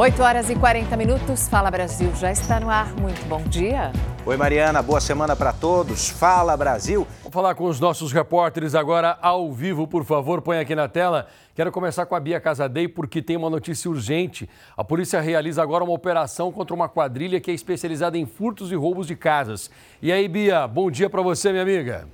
8 horas e 40 minutos. Fala Brasil já está no ar. Muito bom dia. Oi, Mariana. Boa semana para todos. Fala Brasil. Vou falar com os nossos repórteres agora ao vivo, por favor. Põe aqui na tela. Quero começar com a Bia Casadei porque tem uma notícia urgente. A polícia realiza agora uma operação contra uma quadrilha que é especializada em furtos e roubos de casas. E aí, Bia, bom dia para você, minha amiga.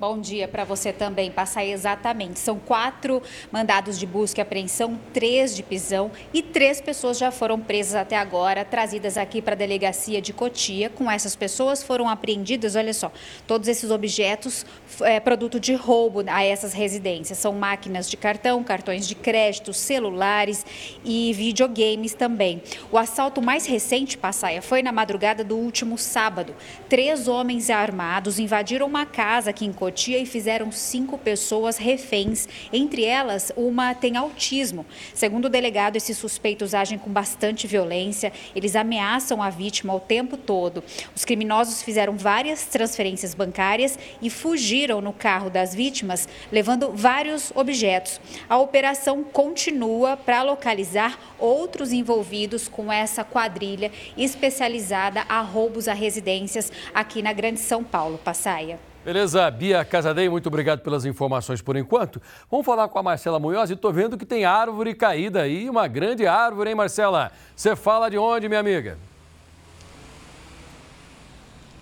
Bom dia para você também, passar exatamente. São quatro mandados de busca e apreensão, três de prisão e três pessoas já foram presas até agora, trazidas aqui para a delegacia de Cotia. Com essas pessoas foram apreendidos, olha só, todos esses objetos é, produto de roubo a essas residências. São máquinas de cartão, cartões de crédito, celulares e videogames também. O assalto mais recente, Passaia, foi na madrugada do último sábado. Três homens armados invadiram uma casa aqui em Cotia Cotia e fizeram cinco pessoas reféns. Entre elas, uma tem autismo. Segundo o delegado, esses suspeitos agem com bastante violência. Eles ameaçam a vítima o tempo todo. Os criminosos fizeram várias transferências bancárias e fugiram no carro das vítimas, levando vários objetos. A operação continua para localizar outros envolvidos com essa quadrilha especializada a roubos a residências aqui na Grande São Paulo. Passaia. Beleza, Bia Casadei, muito obrigado pelas informações por enquanto. Vamos falar com a Marcela Munhoz e estou vendo que tem árvore caída aí, uma grande árvore, hein, Marcela? Você fala de onde, minha amiga?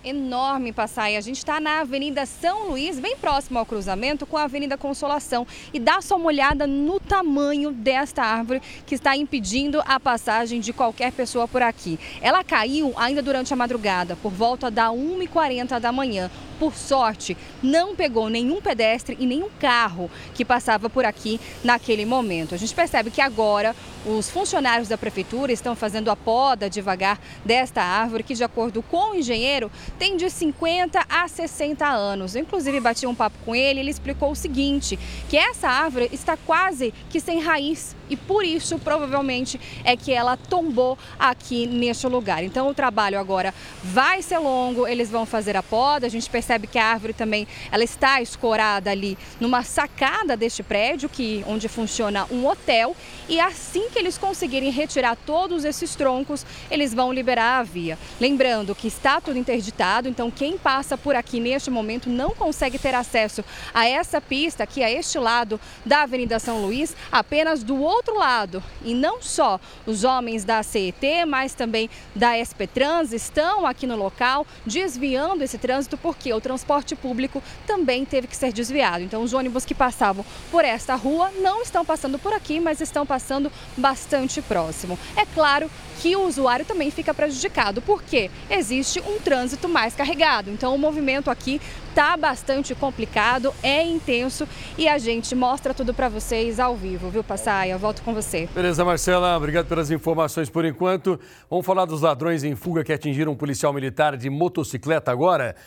Enorme passar. E a gente está na Avenida São Luís, bem próximo ao cruzamento com a Avenida Consolação. E dá só uma olhada no tamanho desta árvore que está impedindo a passagem de qualquer pessoa por aqui. Ela caiu ainda durante a madrugada, por volta da 1h40 da manhã. Por sorte, não pegou nenhum pedestre e nenhum carro que passava por aqui naquele momento. A gente percebe que agora os funcionários da prefeitura estão fazendo a poda devagar desta árvore, que, de acordo com o engenheiro, tem de 50 a 60 anos. Eu, inclusive, bati um papo com ele, ele explicou o seguinte, que essa árvore está quase que sem raiz e por isso provavelmente é que ela tombou aqui neste lugar. Então o trabalho agora vai ser longo, eles vão fazer a poda, a gente percebe que a árvore também ela está escorada ali numa sacada deste prédio que onde funciona um hotel e assim que eles conseguirem retirar todos esses troncos, eles vão liberar a via. Lembrando que está tudo interditado, então quem passa por aqui neste momento não consegue ter acesso a essa pista aqui a este lado da Avenida São Luís, apenas do outro outro lado, e não só os homens da CET, mas também da SP Trans estão aqui no local desviando esse trânsito porque o transporte público também teve que ser desviado. Então os ônibus que passavam por esta rua não estão passando por aqui, mas estão passando bastante próximo. É claro que o usuário também fica prejudicado, porque existe um trânsito mais carregado. Então o movimento aqui está bastante complicado, é intenso e a gente mostra tudo para vocês ao vivo, viu, Passaia? Volto com você. Beleza, Marcela, obrigado pelas informações por enquanto. Vamos falar dos ladrões em fuga que atingiram um policial militar de motocicleta agora?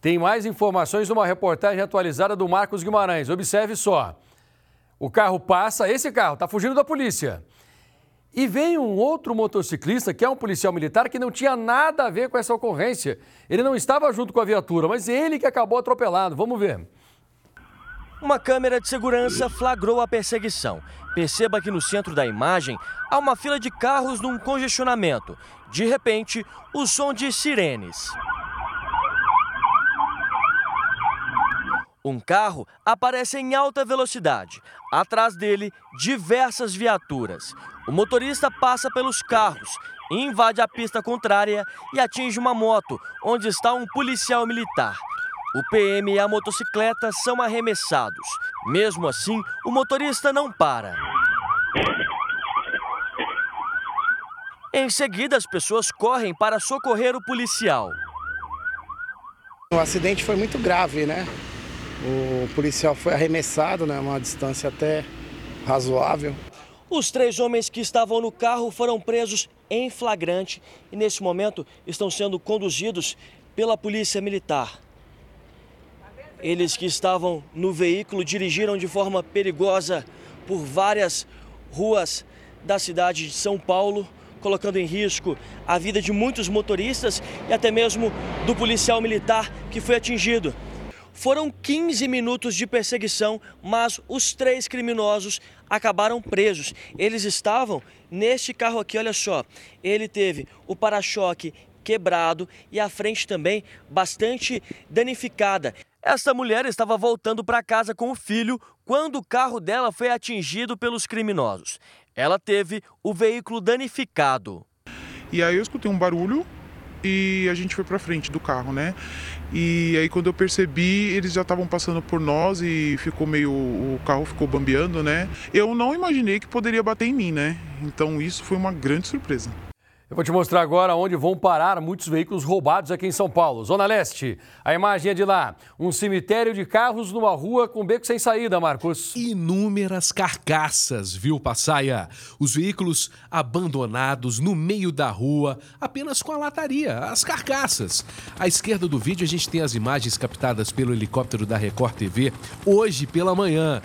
Tem mais informações numa reportagem atualizada do Marcos Guimarães. Observe só. O carro passa, esse carro está fugindo da polícia. E vem um outro motociclista, que é um policial militar, que não tinha nada a ver com essa ocorrência. Ele não estava junto com a viatura, mas ele que acabou atropelado. Vamos ver. Uma câmera de segurança flagrou a perseguição. Perceba que no centro da imagem há uma fila de carros num congestionamento. De repente, o som de sirenes. Um carro aparece em alta velocidade. Atrás dele, diversas viaturas. O motorista passa pelos carros, invade a pista contrária e atinge uma moto, onde está um policial militar. O PM e a motocicleta são arremessados. Mesmo assim, o motorista não para. Em seguida, as pessoas correm para socorrer o policial. O acidente foi muito grave, né? O policial foi arremessado, né, uma distância até razoável. Os três homens que estavam no carro foram presos em flagrante e nesse momento estão sendo conduzidos pela polícia militar. Eles que estavam no veículo dirigiram de forma perigosa por várias ruas da cidade de São Paulo, colocando em risco a vida de muitos motoristas e até mesmo do policial militar que foi atingido. Foram 15 minutos de perseguição, mas os três criminosos acabaram presos. Eles estavam neste carro aqui, olha só. Ele teve o para-choque quebrado e a frente também bastante danificada. Essa mulher estava voltando para casa com o filho quando o carro dela foi atingido pelos criminosos. Ela teve o veículo danificado. E aí eu escutei um barulho e a gente foi para frente do carro, né? E aí quando eu percebi, eles já estavam passando por nós e ficou meio o carro ficou bambeando, né? Eu não imaginei que poderia bater em mim, né? Então isso foi uma grande surpresa. Eu vou te mostrar agora onde vão parar muitos veículos roubados aqui em São Paulo. Zona Leste, a imagem é de lá. Um cemitério de carros numa rua com beco sem saída, Marcos. Inúmeras carcaças, viu, Passaia? Os veículos abandonados no meio da rua, apenas com a lataria, as carcaças. À esquerda do vídeo a gente tem as imagens captadas pelo helicóptero da Record TV hoje pela manhã.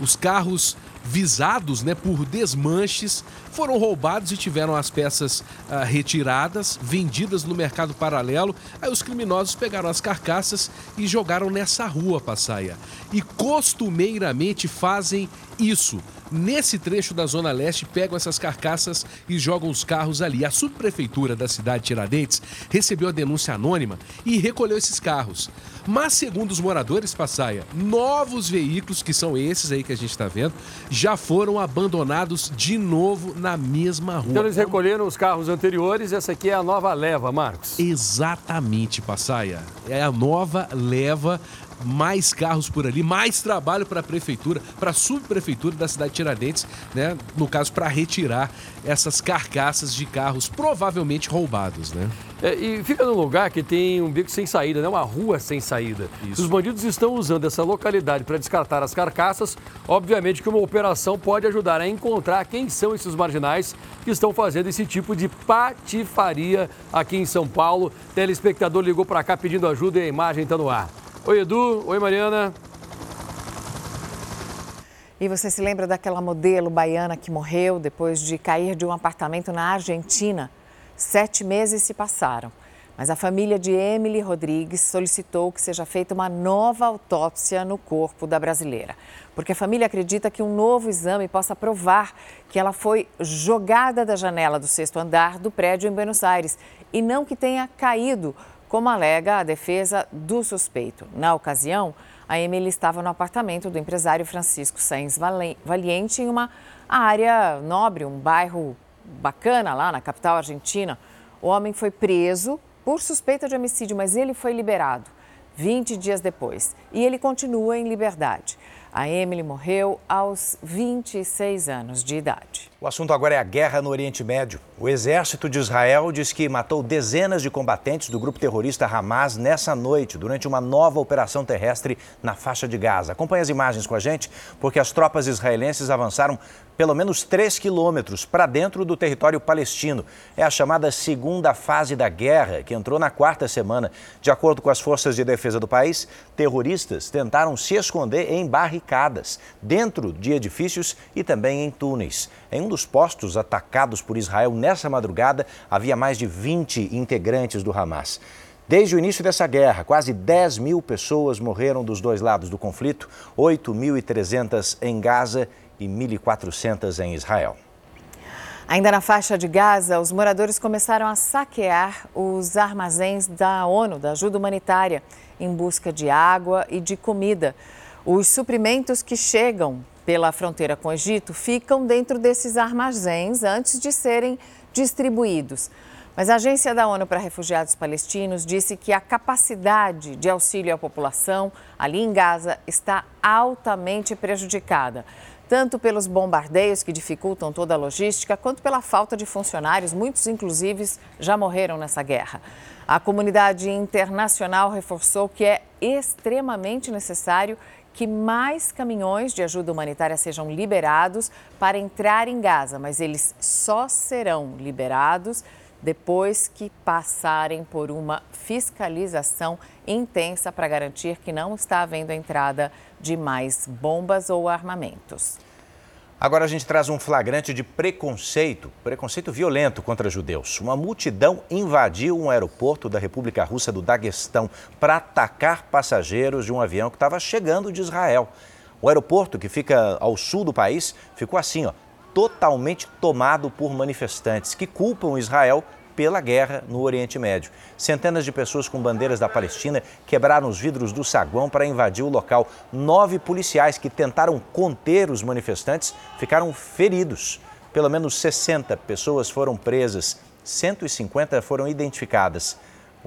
Os carros visados né, por desmanches, foram roubados e tiveram as peças ah, retiradas, vendidas no mercado paralelo. Aí os criminosos pegaram as carcaças e jogaram nessa rua, Passaia. E costumeiramente fazem isso. Nesse trecho da Zona Leste, pegam essas carcaças e jogam os carros ali. A subprefeitura da cidade de Tiradentes recebeu a denúncia anônima e recolheu esses carros. Mas, segundo os moradores, Passaia, novos veículos, que são esses aí que a gente está vendo, já foram abandonados de novo na mesma rua. Então eles recolheram os carros anteriores, essa aqui é a nova leva, Marcos. Exatamente, Passaia. É a nova leva mais carros por ali, mais trabalho para a prefeitura, para a subprefeitura da cidade de Tiradentes, né? No caso, para retirar essas carcaças de carros provavelmente roubados, né? É, e fica num lugar que tem um beco sem saída, né? uma rua sem saída. Isso. Os bandidos estão usando essa localidade para descartar as carcaças. Obviamente que uma operação pode ajudar a encontrar quem são esses marginais que estão fazendo esse tipo de patifaria aqui em São Paulo. Telespectador ligou para cá pedindo ajuda e a imagem está no ar. Oi, Edu. Oi, Mariana. E você se lembra daquela modelo baiana que morreu depois de cair de um apartamento na Argentina? Sete meses se passaram, mas a família de Emily Rodrigues solicitou que seja feita uma nova autópsia no corpo da brasileira, porque a família acredita que um novo exame possa provar que ela foi jogada da janela do sexto andar do prédio em Buenos Aires e não que tenha caído como alega a defesa do suspeito. Na ocasião, a Emily estava no apartamento do empresário Francisco Sainz Valiente, em uma área nobre, um bairro bacana lá na capital argentina. O homem foi preso por suspeita de homicídio, mas ele foi liberado 20 dias depois e ele continua em liberdade. A Emily morreu aos 26 anos de idade. O assunto agora é a guerra no Oriente Médio. O exército de Israel diz que matou dezenas de combatentes do grupo terrorista Hamas nessa noite, durante uma nova operação terrestre na faixa de Gaza. Acompanhe as imagens com a gente, porque as tropas israelenses avançaram pelo menos 3 quilômetros para dentro do território palestino. É a chamada segunda fase da guerra, que entrou na quarta semana. De acordo com as forças de defesa do país, terroristas tentaram se esconder em barricadas, dentro de edifícios e também em túneis. Em um dos postos atacados por Israel nessa madrugada, havia mais de 20 integrantes do Hamas. Desde o início dessa guerra, quase 10 mil pessoas morreram dos dois lados do conflito, 8.300 em Gaza e 1.400 em Israel. Ainda na faixa de Gaza, os moradores começaram a saquear os armazéns da ONU, da ajuda humanitária, em busca de água e de comida. Os suprimentos que chegam pela fronteira com o Egito ficam dentro desses armazéns antes de serem distribuídos. Mas a Agência da ONU para Refugiados Palestinos disse que a capacidade de auxílio à população ali em Gaza está altamente prejudicada tanto pelos bombardeios que dificultam toda a logística, quanto pela falta de funcionários, muitos inclusive já morreram nessa guerra. A comunidade internacional reforçou que é extremamente necessário que mais caminhões de ajuda humanitária sejam liberados para entrar em Gaza, mas eles só serão liberados depois que passarem por uma fiscalização intensa para garantir que não está havendo entrada de mais bombas ou armamentos. Agora a gente traz um flagrante de preconceito, preconceito violento contra judeus. Uma multidão invadiu um aeroporto da República Russa do Daguestão para atacar passageiros de um avião que estava chegando de Israel. O aeroporto, que fica ao sul do país, ficou assim, ó, totalmente tomado por manifestantes que culpam Israel pela guerra no Oriente Médio. Centenas de pessoas com bandeiras da Palestina quebraram os vidros do saguão para invadir o local. Nove policiais que tentaram conter os manifestantes ficaram feridos. Pelo menos 60 pessoas foram presas, 150 foram identificadas.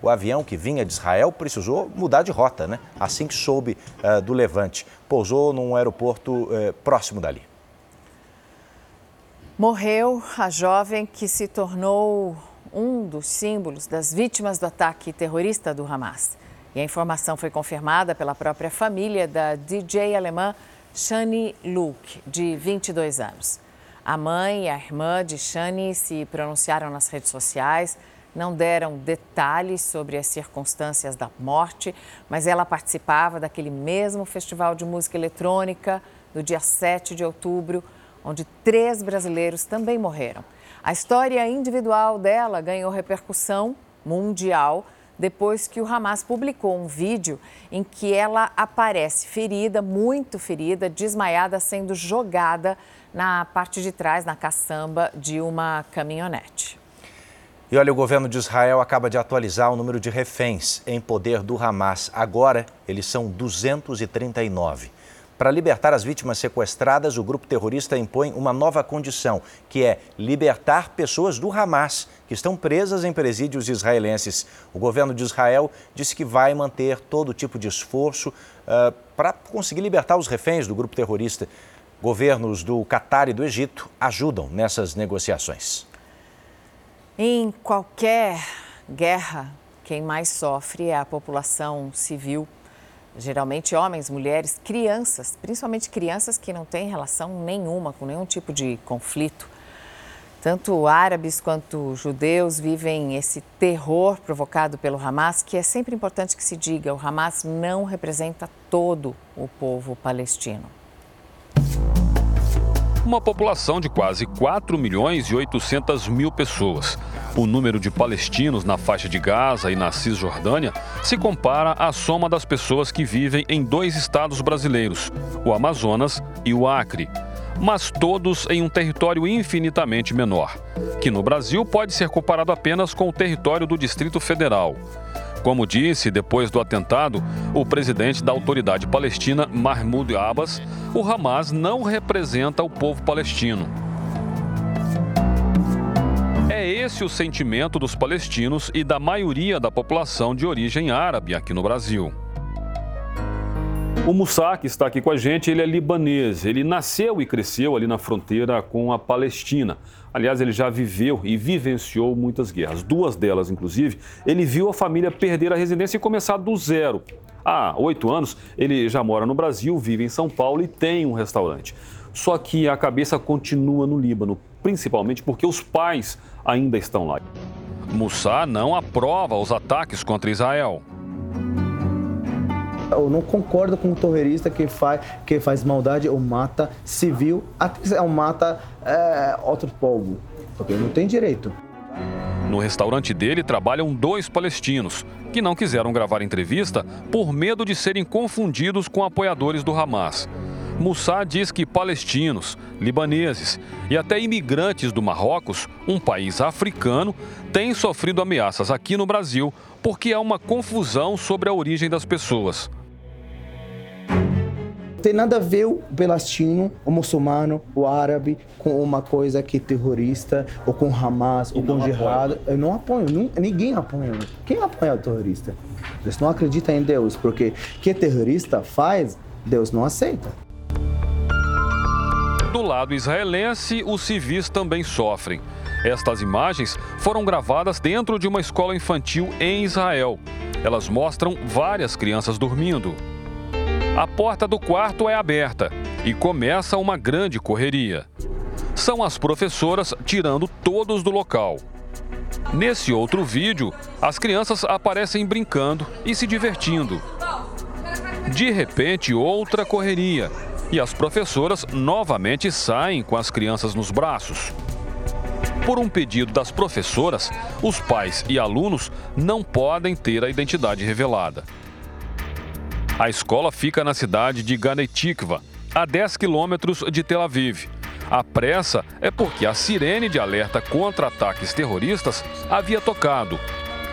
O avião que vinha de Israel precisou mudar de rota, né? assim que soube uh, do levante. Pousou num aeroporto uh, próximo dali. Morreu a jovem que se tornou um dos símbolos das vítimas do ataque terrorista do Hamas. E a informação foi confirmada pela própria família da DJ alemã Shani Luke, de 22 anos. A mãe e a irmã de Shani se pronunciaram nas redes sociais, não deram detalhes sobre as circunstâncias da morte, mas ela participava daquele mesmo festival de música eletrônica do dia 7 de outubro, onde três brasileiros também morreram. A história individual dela ganhou repercussão mundial depois que o Hamas publicou um vídeo em que ela aparece ferida, muito ferida, desmaiada, sendo jogada na parte de trás, na caçamba de uma caminhonete. E olha, o governo de Israel acaba de atualizar o número de reféns em poder do Hamas. Agora, eles são 239. Para libertar as vítimas sequestradas, o grupo terrorista impõe uma nova condição, que é libertar pessoas do Hamas que estão presas em presídios israelenses. O governo de Israel disse que vai manter todo tipo de esforço uh, para conseguir libertar os reféns do grupo terrorista. Governos do Catar e do Egito ajudam nessas negociações. Em qualquer guerra, quem mais sofre é a população civil geralmente homens, mulheres, crianças, principalmente crianças que não têm relação nenhuma com nenhum tipo de conflito. Tanto árabes quanto judeus vivem esse terror provocado pelo Hamas, que é sempre importante que se diga: o Hamas não representa todo o povo palestino. Uma população de quase 4 milhões e 800 mil pessoas. O número de palestinos na faixa de Gaza e na Cisjordânia se compara à soma das pessoas que vivem em dois estados brasileiros, o Amazonas e o Acre, mas todos em um território infinitamente menor, que no Brasil pode ser comparado apenas com o território do Distrito Federal. Como disse depois do atentado o presidente da autoridade palestina, Mahmoud Abbas, o Hamas não representa o povo palestino. Esse o sentimento dos palestinos e da maioria da população de origem árabe aqui no Brasil. O Moussa, que está aqui com a gente, ele é libanês. Ele nasceu e cresceu ali na fronteira com a Palestina. Aliás, ele já viveu e vivenciou muitas guerras. Duas delas, inclusive, ele viu a família perder a residência e começar do zero. Há oito anos, ele já mora no Brasil, vive em São Paulo e tem um restaurante. Só que a cabeça continua no Líbano, principalmente porque os pais ainda estão lá. Moussa não aprova os ataques contra Israel. Eu não concordo com o terrorista que faz, que faz maldade ou mata civil, até ou mata é, outro povo, porque não tem direito. No restaurante dele trabalham dois palestinos que não quiseram gravar entrevista por medo de serem confundidos com apoiadores do Hamas. Moussa diz que palestinos, libaneses e até imigrantes do Marrocos, um país africano, têm sofrido ameaças aqui no Brasil porque há uma confusão sobre a origem das pessoas. Tem nada a ver o palestino, o muçulmano, o árabe com uma coisa que é terrorista, ou com Hamas, ou com jihad. Eu não apoio, ninguém apoia. Quem apoia o terrorista? Eles não acreditam em Deus, porque o que terrorista faz, Deus não aceita. Do lado israelense, os civis também sofrem. Estas imagens foram gravadas dentro de uma escola infantil em Israel. Elas mostram várias crianças dormindo. A porta do quarto é aberta e começa uma grande correria. São as professoras tirando todos do local. Nesse outro vídeo, as crianças aparecem brincando e se divertindo. De repente, outra correria e as professoras novamente saem com as crianças nos braços. Por um pedido das professoras, os pais e alunos não podem ter a identidade revelada. A escola fica na cidade de Ganetikva, a 10 quilômetros de Tel Aviv. A pressa é porque a sirene de alerta contra ataques terroristas havia tocado.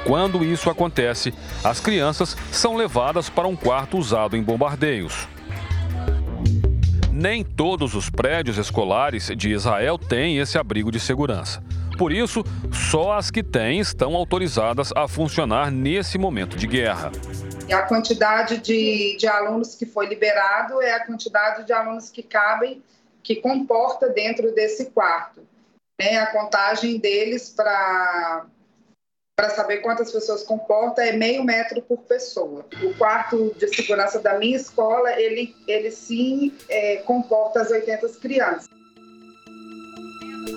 Quando isso acontece, as crianças são levadas para um quarto usado em bombardeios. Nem todos os prédios escolares de Israel têm esse abrigo de segurança. Por isso, só as que têm estão autorizadas a funcionar nesse momento de guerra. A quantidade de, de alunos que foi liberado é a quantidade de alunos que cabem, que comporta dentro desse quarto. Né? A contagem deles para para saber quantas pessoas comporta é meio metro por pessoa. O quarto de segurança da minha escola, ele, ele sim é, comporta as 80 crianças.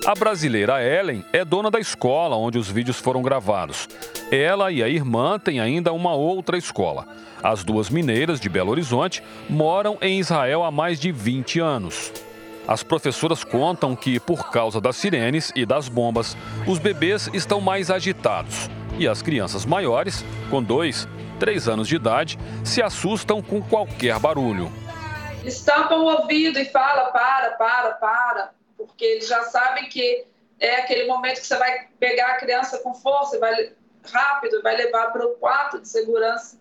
A brasileira Ellen é dona da escola onde os vídeos foram gravados. Ela e a irmã têm ainda uma outra escola. As duas mineiras de Belo Horizonte moram em Israel há mais de 20 anos. As professoras contam que, por causa das sirenes e das bombas, os bebês estão mais agitados e as crianças maiores, com dois, três anos de idade, se assustam com qualquer barulho. Estampam o ouvido e fala para, para, para, porque eles já sabem que é aquele momento que você vai pegar a criança com força, vai rápido, vai levar para o quarto de segurança.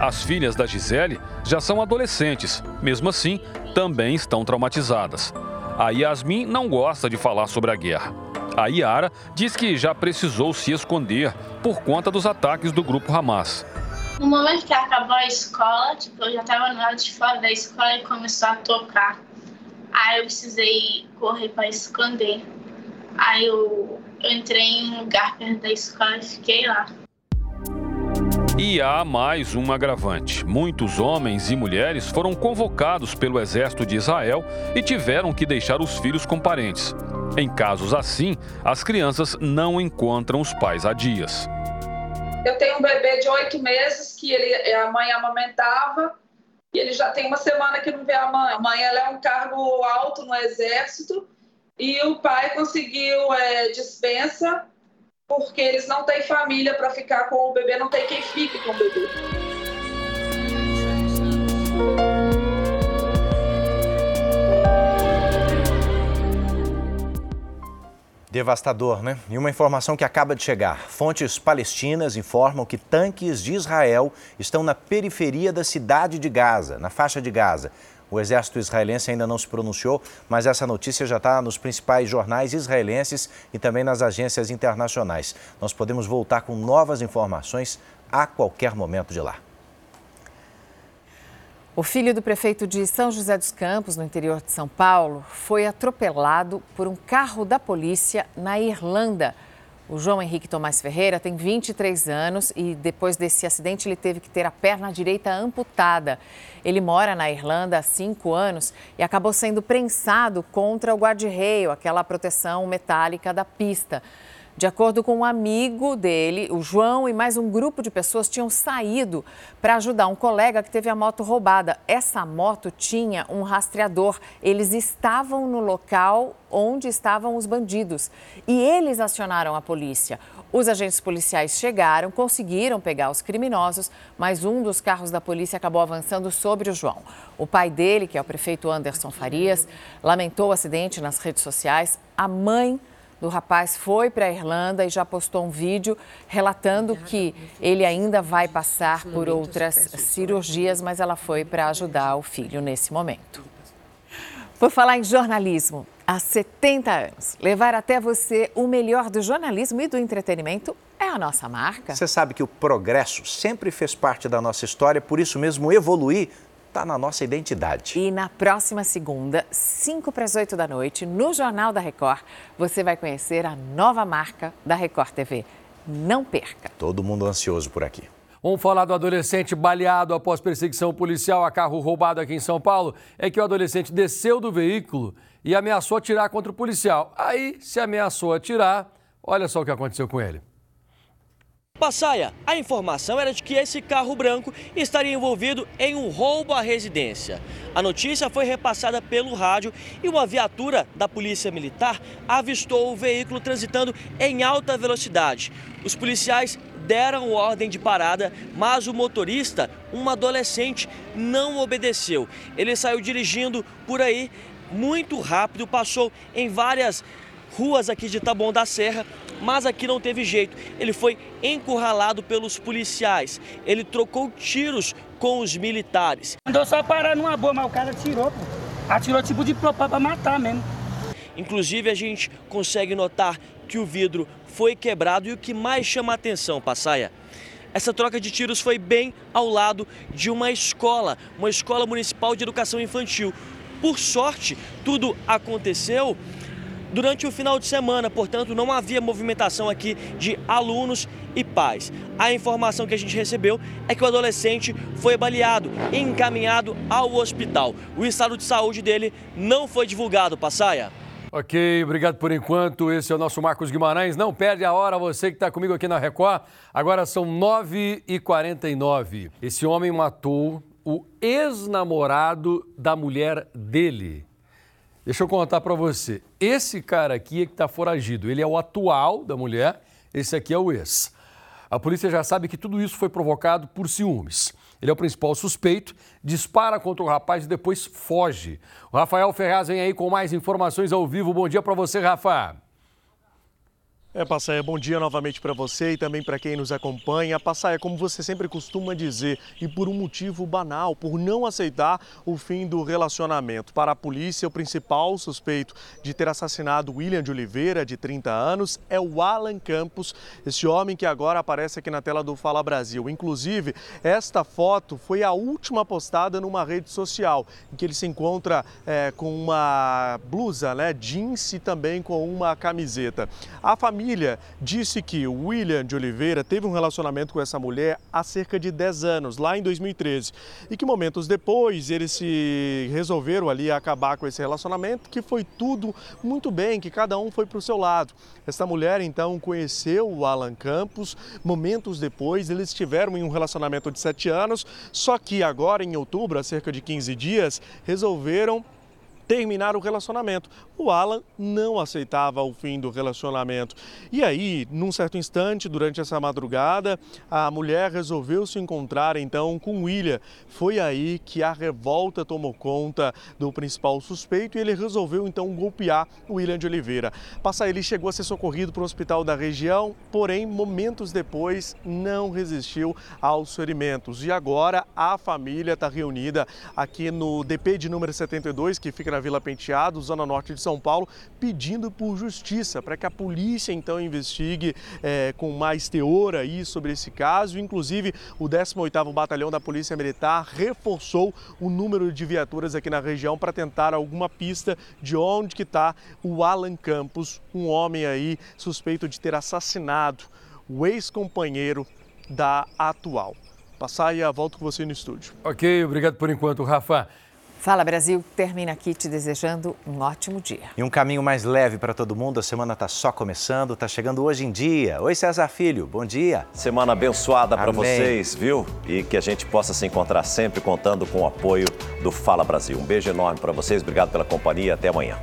As filhas da Gisele já são adolescentes, mesmo assim, também estão traumatizadas. A Yasmin não gosta de falar sobre a guerra. A Yara diz que já precisou se esconder por conta dos ataques do grupo Hamas. No momento que acabou a escola, tipo, eu já estava no lado de fora da escola e começou a tocar. Aí eu precisei correr para esconder. Aí eu, eu entrei em um lugar perto da escola e fiquei lá. E há mais um agravante. Muitos homens e mulheres foram convocados pelo exército de Israel e tiveram que deixar os filhos com parentes. Em casos assim, as crianças não encontram os pais há dias. Eu tenho um bebê de oito meses que ele, a mãe amamentava e ele já tem uma semana que não vê a mãe. A mãe ela é um cargo alto no exército e o pai conseguiu é, dispensa porque eles não têm família para ficar com o bebê, não tem quem fique com o bebê. Devastador, né? E uma informação que acaba de chegar. Fontes palestinas informam que tanques de Israel estão na periferia da cidade de Gaza, na faixa de Gaza. O exército israelense ainda não se pronunciou, mas essa notícia já está nos principais jornais israelenses e também nas agências internacionais. Nós podemos voltar com novas informações a qualquer momento de lá. O filho do prefeito de São José dos Campos, no interior de São Paulo, foi atropelado por um carro da polícia na Irlanda. O João Henrique Tomás Ferreira tem 23 anos e depois desse acidente ele teve que ter a perna direita amputada. Ele mora na Irlanda há cinco anos e acabou sendo prensado contra o guarda-reio, aquela proteção metálica da pista. De acordo com um amigo dele, o João e mais um grupo de pessoas tinham saído para ajudar um colega que teve a moto roubada. Essa moto tinha um rastreador. Eles estavam no local onde estavam os bandidos e eles acionaram a polícia. Os agentes policiais chegaram, conseguiram pegar os criminosos, mas um dos carros da polícia acabou avançando sobre o João. O pai dele, que é o prefeito Anderson Farias, lamentou o acidente nas redes sociais. A mãe do rapaz foi para a Irlanda e já postou um vídeo relatando que ele ainda vai passar por outras cirurgias, mas ela foi para ajudar o filho nesse momento. Por falar em jornalismo, há 70 anos, levar até você o melhor do jornalismo e do entretenimento é a nossa marca. Você sabe que o progresso sempre fez parte da nossa história, por isso mesmo evoluir está na nossa identidade. E na próxima segunda, 5 para as 8 da noite, no Jornal da Record, você vai conhecer a nova marca da Record TV. Não perca. Todo mundo ansioso por aqui. Vamos falar do adolescente baleado após perseguição policial a carro roubado aqui em São Paulo. É que o adolescente desceu do veículo e ameaçou atirar contra o policial. Aí, se ameaçou atirar, olha só o que aconteceu com ele. Passaia, a informação era de que esse carro branco estaria envolvido em um roubo à residência. A notícia foi repassada pelo rádio e uma viatura da Polícia Militar avistou o veículo transitando em alta velocidade. Os policiais deram ordem de parada, mas o motorista, um adolescente, não obedeceu. Ele saiu dirigindo por aí muito rápido, passou em várias ruas aqui de Taboão da Serra mas aqui não teve jeito. Ele foi encurralado pelos policiais. Ele trocou tiros com os militares. Andou só parar numa boa, mas o cara atirou, pô. Atirou tipo de propósito para matar mesmo. Inclusive, a gente consegue notar que o vidro foi quebrado e o que mais chama a atenção, Passaia, essa troca de tiros foi bem ao lado de uma escola, uma escola municipal de educação infantil. Por sorte, tudo aconteceu durante o final de semana, portanto, não havia movimentação aqui de alunos e pais. A informação que a gente recebeu é que o adolescente foi baleado e encaminhado ao hospital. O estado de saúde dele não foi divulgado, Passaia. Ok, obrigado por enquanto. Esse é o nosso Marcos Guimarães. Não perde a hora, você que está comigo aqui na Record. Agora são 9h49. Esse homem matou o ex-namorado da mulher dele. Deixa eu contar para você. Esse cara aqui é que está foragido. Ele é o atual da mulher, esse aqui é o ex. A polícia já sabe que tudo isso foi provocado por ciúmes. Ele é o principal suspeito, dispara contra o rapaz e depois foge. O Rafael Ferraz vem aí com mais informações ao vivo. Bom dia para você, Rafa. É, Passaia, bom dia novamente para você e também para quem nos acompanha. Passaia, como você sempre costuma dizer, e por um motivo banal, por não aceitar o fim do relacionamento. Para a polícia, o principal suspeito de ter assassinado William de Oliveira, de 30 anos, é o Alan Campos, esse homem que agora aparece aqui na tela do Fala Brasil. Inclusive, esta foto foi a última postada numa rede social, em que ele se encontra é, com uma blusa, né, jeans e também com uma camiseta. A família família disse que William de Oliveira teve um relacionamento com essa mulher há cerca de 10 anos, lá em 2013, e que momentos depois eles se resolveram ali acabar com esse relacionamento, que foi tudo muito bem, que cada um foi para o seu lado. Essa mulher então conheceu o Alan Campos, momentos depois eles tiveram um relacionamento de 7 anos, só que agora em outubro, há cerca de 15 dias, resolveram terminar o relacionamento. O Alan não aceitava o fim do relacionamento. E aí, num certo instante, durante essa madrugada, a mulher resolveu se encontrar então com William. Foi aí que a revolta tomou conta do principal suspeito e ele resolveu então golpear o William de Oliveira. Passa ele chegou a ser socorrido para o hospital da região, porém, momentos depois, não resistiu aos ferimentos. E agora a família está reunida aqui no DP de número 72, que fica na Vila Penteado, zona norte de São Paulo, pedindo por justiça, para que a polícia então investigue é, com mais teor aí sobre esse caso. Inclusive, o 18º Batalhão da Polícia Militar reforçou o número de viaturas aqui na região para tentar alguma pista de onde que está o Alan Campos, um homem aí suspeito de ter assassinado o ex-companheiro da atual. Passar e volto com você no estúdio. Ok, obrigado por enquanto, Rafa. Fala Brasil termina aqui te desejando um ótimo dia. E um caminho mais leve para todo mundo. A semana está só começando, está chegando hoje em dia. Oi, César Filho, bom dia. Semana abençoada para vocês, viu? E que a gente possa se encontrar sempre contando com o apoio do Fala Brasil. Um beijo enorme para vocês, obrigado pela companhia, até amanhã.